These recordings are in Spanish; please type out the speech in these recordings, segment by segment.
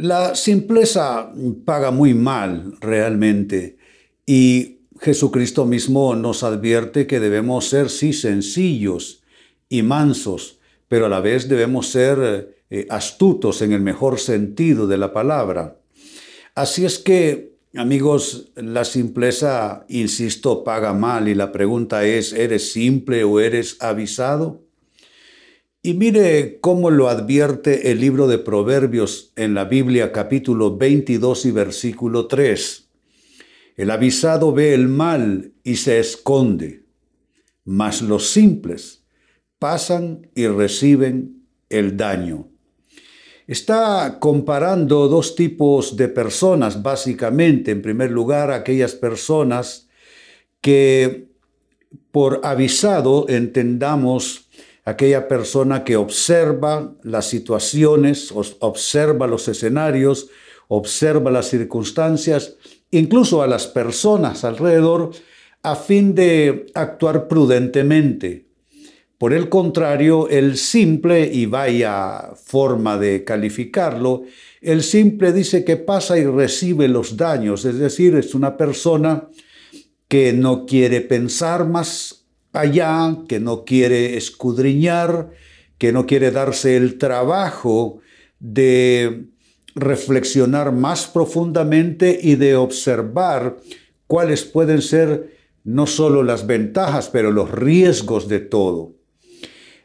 La simpleza paga muy mal realmente y Jesucristo mismo nos advierte que debemos ser sí sencillos y mansos, pero a la vez debemos ser eh, astutos en el mejor sentido de la palabra. Así es que, amigos, la simpleza, insisto, paga mal y la pregunta es, ¿eres simple o eres avisado? Y mire cómo lo advierte el libro de Proverbios en la Biblia capítulo 22 y versículo 3. El avisado ve el mal y se esconde, mas los simples pasan y reciben el daño. Está comparando dos tipos de personas, básicamente. En primer lugar, aquellas personas que por avisado entendamos aquella persona que observa las situaciones, observa los escenarios, observa las circunstancias, incluso a las personas alrededor, a fin de actuar prudentemente. Por el contrario, el simple, y vaya forma de calificarlo, el simple dice que pasa y recibe los daños, es decir, es una persona que no quiere pensar más allá, que no quiere escudriñar, que no quiere darse el trabajo de reflexionar más profundamente y de observar cuáles pueden ser no solo las ventajas, pero los riesgos de todo.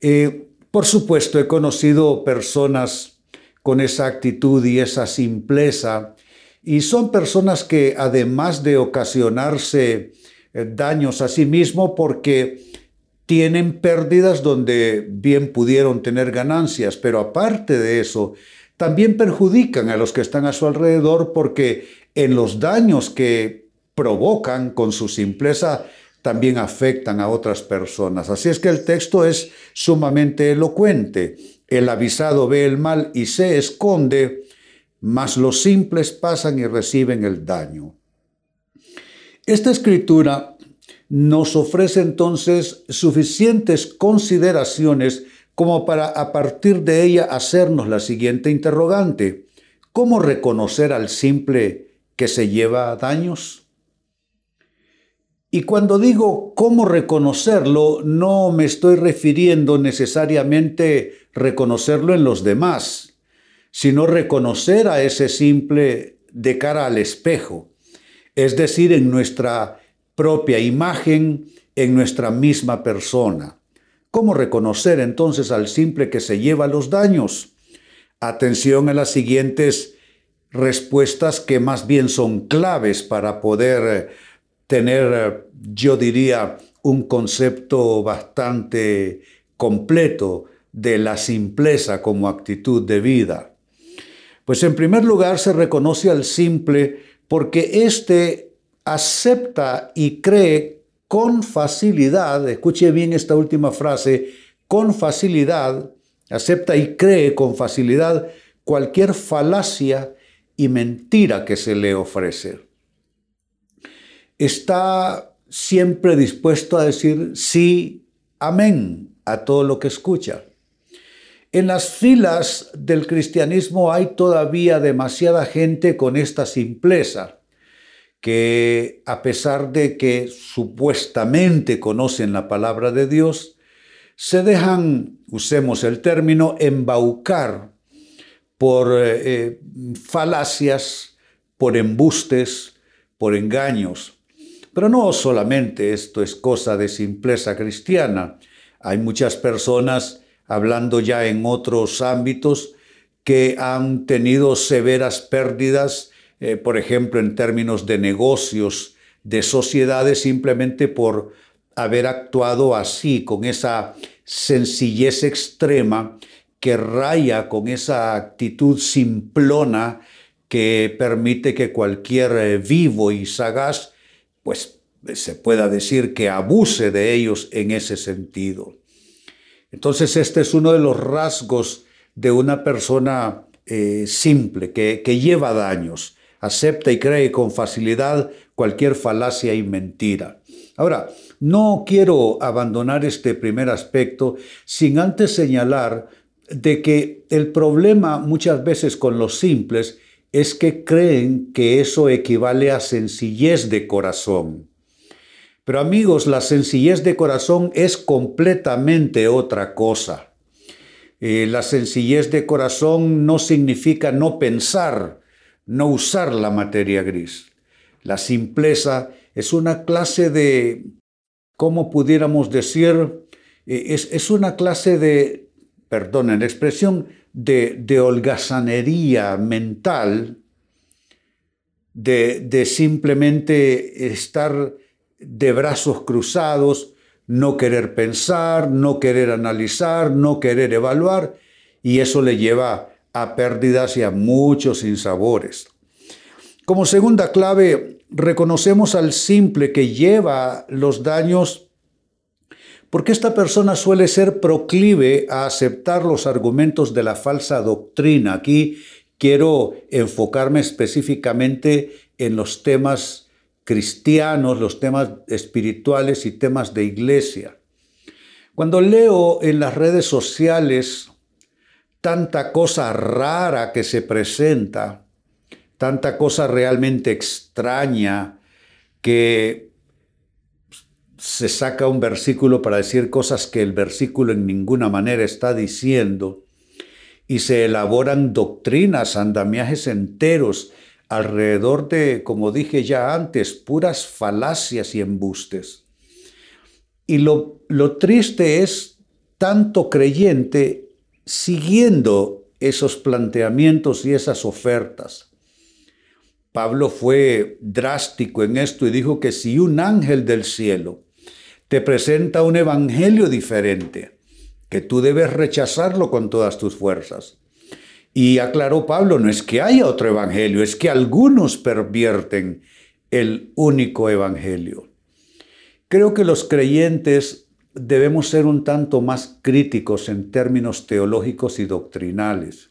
Eh, por supuesto, he conocido personas con esa actitud y esa simpleza, y son personas que además de ocasionarse daños a sí mismo porque tienen pérdidas donde bien pudieron tener ganancias, pero aparte de eso, también perjudican a los que están a su alrededor porque en los daños que provocan con su simpleza también afectan a otras personas. Así es que el texto es sumamente elocuente. El avisado ve el mal y se esconde, mas los simples pasan y reciben el daño. Esta escritura nos ofrece entonces suficientes consideraciones como para a partir de ella hacernos la siguiente interrogante. ¿Cómo reconocer al simple que se lleva daños? Y cuando digo cómo reconocerlo, no me estoy refiriendo necesariamente reconocerlo en los demás, sino reconocer a ese simple de cara al espejo es decir, en nuestra propia imagen, en nuestra misma persona. ¿Cómo reconocer entonces al simple que se lleva los daños? Atención a las siguientes respuestas que más bien son claves para poder eh, tener, eh, yo diría, un concepto bastante completo de la simpleza como actitud de vida. Pues en primer lugar se reconoce al simple porque éste acepta y cree con facilidad, escuche bien esta última frase, con facilidad, acepta y cree con facilidad cualquier falacia y mentira que se le ofrece. Está siempre dispuesto a decir sí, amén a todo lo que escucha. En las filas del cristianismo hay todavía demasiada gente con esta simpleza, que a pesar de que supuestamente conocen la palabra de Dios, se dejan, usemos el término, embaucar por eh, eh, falacias, por embustes, por engaños. Pero no solamente esto es cosa de simpleza cristiana. Hay muchas personas hablando ya en otros ámbitos, que han tenido severas pérdidas, eh, por ejemplo, en términos de negocios, de sociedades, simplemente por haber actuado así, con esa sencillez extrema que raya con esa actitud simplona que permite que cualquier eh, vivo y sagaz, pues se pueda decir que abuse de ellos en ese sentido. Entonces este es uno de los rasgos de una persona eh, simple, que, que lleva daños, acepta y cree con facilidad cualquier falacia y mentira. Ahora, no quiero abandonar este primer aspecto sin antes señalar de que el problema muchas veces con los simples es que creen que eso equivale a sencillez de corazón. Pero amigos, la sencillez de corazón es completamente otra cosa. Eh, la sencillez de corazón no significa no pensar, no usar la materia gris. La simpleza es una clase de, ¿cómo pudiéramos decir? Eh, es, una clase de, perdonen la expresión, de, de holgazanería mental, de, de simplemente estar de brazos cruzados, no querer pensar, no querer analizar, no querer evaluar, y eso le lleva a pérdidas y a muchos sinsabores. Como segunda clave, reconocemos al simple que lleva los daños porque esta persona suele ser proclive a aceptar los argumentos de la falsa doctrina. Aquí quiero enfocarme específicamente en los temas cristianos, los temas espirituales y temas de iglesia. Cuando leo en las redes sociales tanta cosa rara que se presenta, tanta cosa realmente extraña que se saca un versículo para decir cosas que el versículo en ninguna manera está diciendo, y se elaboran doctrinas, andamiajes enteros alrededor de, como dije ya antes, puras falacias y embustes. Y lo, lo triste es tanto creyente siguiendo esos planteamientos y esas ofertas. Pablo fue drástico en esto y dijo que si un ángel del cielo te presenta un evangelio diferente, que tú debes rechazarlo con todas tus fuerzas. Y aclaró Pablo, no es que haya otro evangelio, es que algunos pervierten el único evangelio. Creo que los creyentes debemos ser un tanto más críticos en términos teológicos y doctrinales.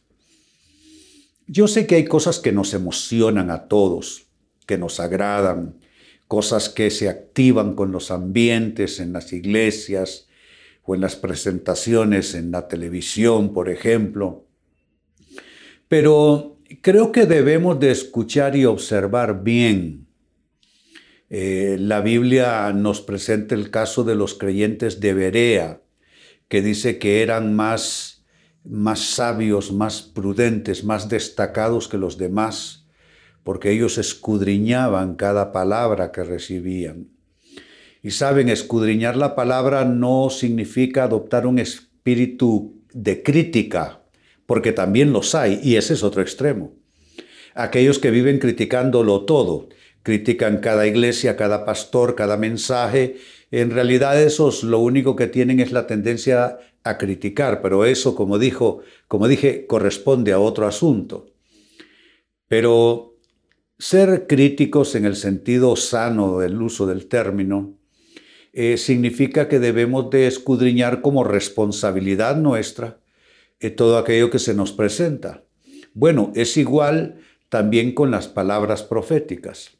Yo sé que hay cosas que nos emocionan a todos, que nos agradan, cosas que se activan con los ambientes en las iglesias o en las presentaciones en la televisión, por ejemplo. Pero creo que debemos de escuchar y observar bien. Eh, la Biblia nos presenta el caso de los creyentes de Berea, que dice que eran más, más sabios, más prudentes, más destacados que los demás, porque ellos escudriñaban cada palabra que recibían. Y saben, escudriñar la palabra no significa adoptar un espíritu de crítica, porque también los hay, y ese es otro extremo. Aquellos que viven criticándolo todo, critican cada iglesia, cada pastor, cada mensaje, en realidad esos lo único que tienen es la tendencia a criticar, pero eso, como dijo, como dije, corresponde a otro asunto. Pero ser críticos en el sentido sano del uso del término eh, significa que debemos de escudriñar como responsabilidad nuestra todo aquello que se nos presenta. Bueno, es igual también con las palabras proféticas.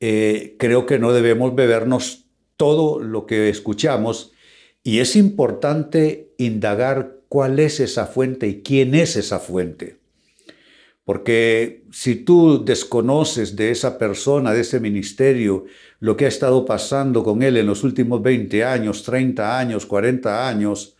Eh, creo que no debemos bebernos todo lo que escuchamos y es importante indagar cuál es esa fuente y quién es esa fuente. Porque si tú desconoces de esa persona, de ese ministerio, lo que ha estado pasando con él en los últimos 20 años, 30 años, 40 años,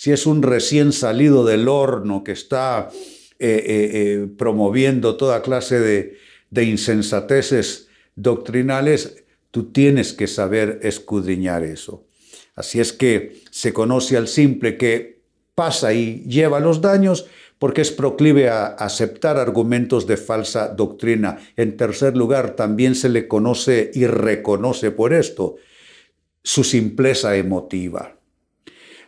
si es un recién salido del horno que está eh, eh, eh, promoviendo toda clase de, de insensateces doctrinales, tú tienes que saber escudriñar eso. Así es que se conoce al simple que pasa y lleva los daños porque es proclive a aceptar argumentos de falsa doctrina. En tercer lugar, también se le conoce y reconoce por esto su simpleza emotiva.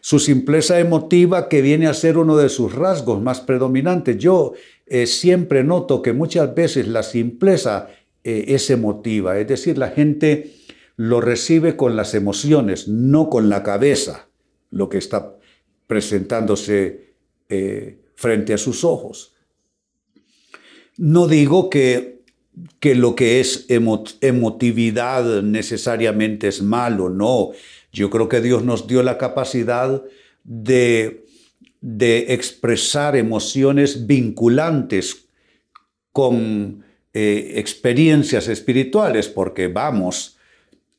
Su simpleza emotiva que viene a ser uno de sus rasgos más predominantes. Yo eh, siempre noto que muchas veces la simpleza eh, es emotiva, es decir, la gente lo recibe con las emociones, no con la cabeza, lo que está presentándose eh, frente a sus ojos. No digo que, que lo que es emotividad necesariamente es malo, no. Yo creo que Dios nos dio la capacidad de, de expresar emociones vinculantes con eh, experiencias espirituales, porque vamos,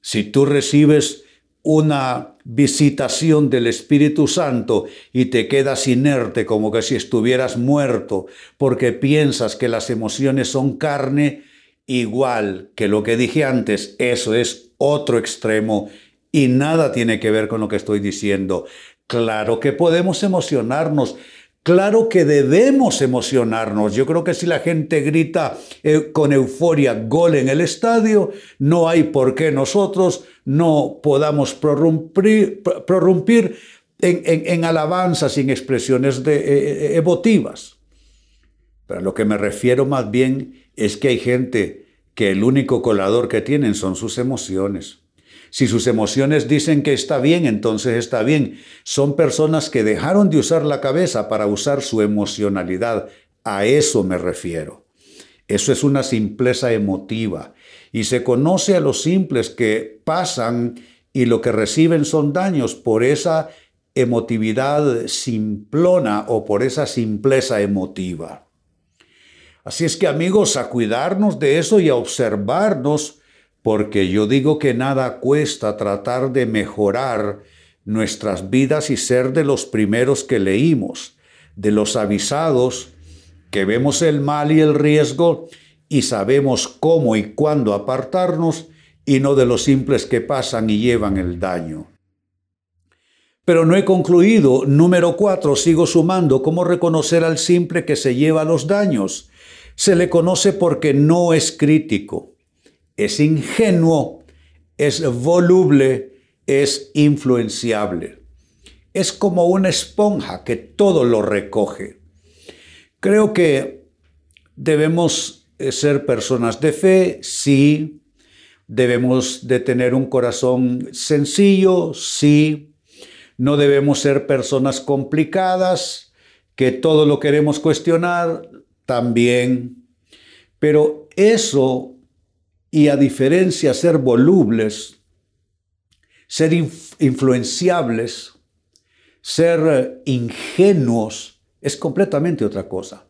si tú recibes una visitación del Espíritu Santo y te quedas inerte como que si estuvieras muerto porque piensas que las emociones son carne, igual que lo que dije antes, eso es otro extremo y nada tiene que ver con lo que estoy diciendo. Claro que podemos emocionarnos, Claro que debemos emocionarnos. Yo creo que si la gente grita eh, con euforia gol en el estadio, no hay por qué nosotros no podamos prorrumpir, en, alabanzas y en expresiones de, eh, eh, emotivas. Pero a lo que me refiero más bien es que hay gente que el único colador que tienen son sus emociones. Si sus emociones dicen que está bien, entonces está bien. Son personas que dejaron de usar la cabeza para usar su emocionalidad. A eso me refiero. Eso es una simpleza emotiva. Y se conoce a los simples que pasan y lo que reciben son daños por esa emotividad simplona o por esa simpleza emotiva. Así es que amigos, a cuidarnos de eso y a observarnos porque yo digo que nada cuesta tratar de mejorar nuestras vidas y ser de los primeros que leímos, de los avisados, que vemos el mal y el riesgo y sabemos cómo y cuándo apartarnos y no de los simples que pasan y llevan el daño. Pero no he concluido. Número cuatro, sigo sumando. ¿Cómo reconocer al simple que se lleva los daños? Se le conoce porque no es crítico es ingenuo, es voluble, es influenciable. Es como una esponja que todo lo recoge. Creo que debemos eh, ser personas de fe, sí. Debemos de tener un corazón sencillo, sí. No debemos ser personas complicadas, que todo lo queremos cuestionar, también. Pero eso y a diferencia ser volubles, ser influenciables, ser eh, ingenuos, es completamente otra cosa.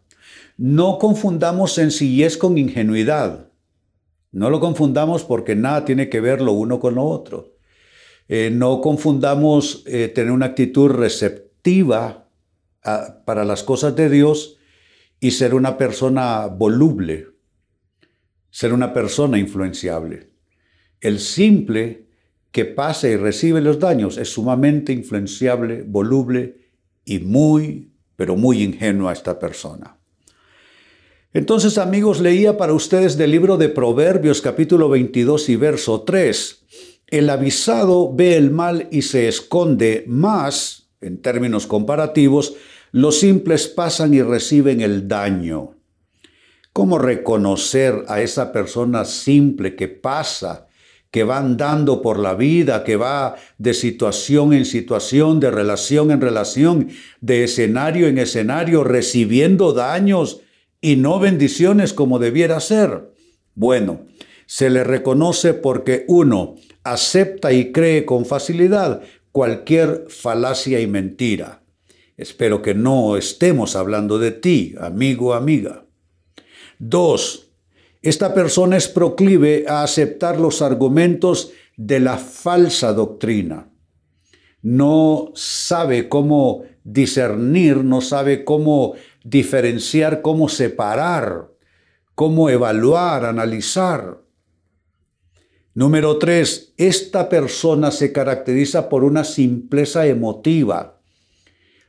No confundamos sencillez con ingenuidad. No lo confundamos porque nada tiene que ver lo uno con lo otro. Eh, no confundamos eh, tener una actitud receptiva ah, para las cosas de Dios y ser una persona voluble ser una persona influenciable. El simple que pasa y recibe los daños es sumamente influenciable, voluble y muy, pero muy ingenua esta persona. Entonces, amigos, leía para ustedes del libro de Proverbios capítulo 22 y verso 3. El avisado ve el mal y se esconde, más, en términos comparativos, los simples pasan y reciben el daño. ¿Cómo reconocer a esa persona simple que pasa, que va andando por la vida, que va de situación en situación, de relación en relación, de escenario en escenario, recibiendo daños y no bendiciones como debiera ser? Bueno, se le reconoce porque uno acepta y cree con facilidad cualquier falacia y mentira. Espero que no estemos hablando de ti, amigo o amiga. Dos, esta persona es proclive a aceptar los argumentos de la falsa doctrina. No sabe cómo discernir, no sabe cómo diferenciar, cómo separar, cómo evaluar, analizar. Número tres, esta persona se caracteriza por una simpleza emotiva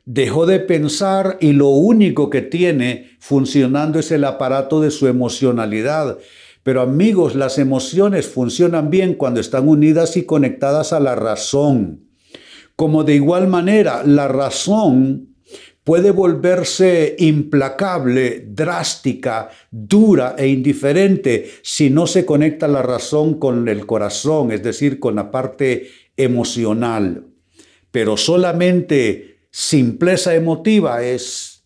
dejó de pensar y lo único que tiene funcionando es el aparato de su emocionalidad. Pero amigos, las emociones funcionan bien cuando están unidas y conectadas a la razón. como de igual manera la razón puede volverse implacable, drástica, dura e indiferente si no se conecta la razón con el corazón, es decir, con la parte emocional. Pero solamente simpleza emotiva es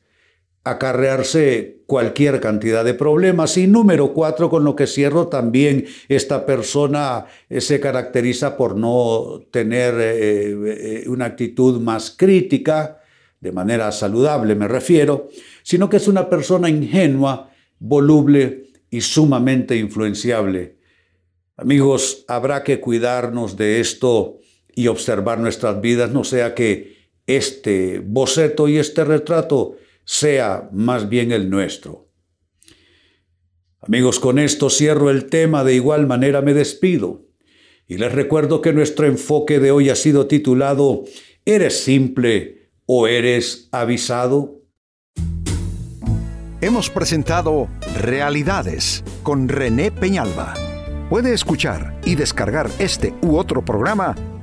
acarrearse cualquier cantidad de problemas. Y número cuatro, con lo que cierro también, esta persona eh, se caracteriza por no tener eh, eh, una actitud más crítica, de manera saludable me refiero, sino que es una persona ingenua, voluble y sumamente influenciable. Amigos, habrá que cuidarnos de esto y observar nuestras vidas, no sea que este boceto y este retrato sea más bien el nuestro. Amigos, con esto cierro el tema, de igual manera me despido. Y les recuerdo que nuestro enfoque de hoy ha sido titulado ¿Eres simple o eres avisado? Hemos presentado Realidades con René Peñalba. Puede escuchar y descargar este u otro programa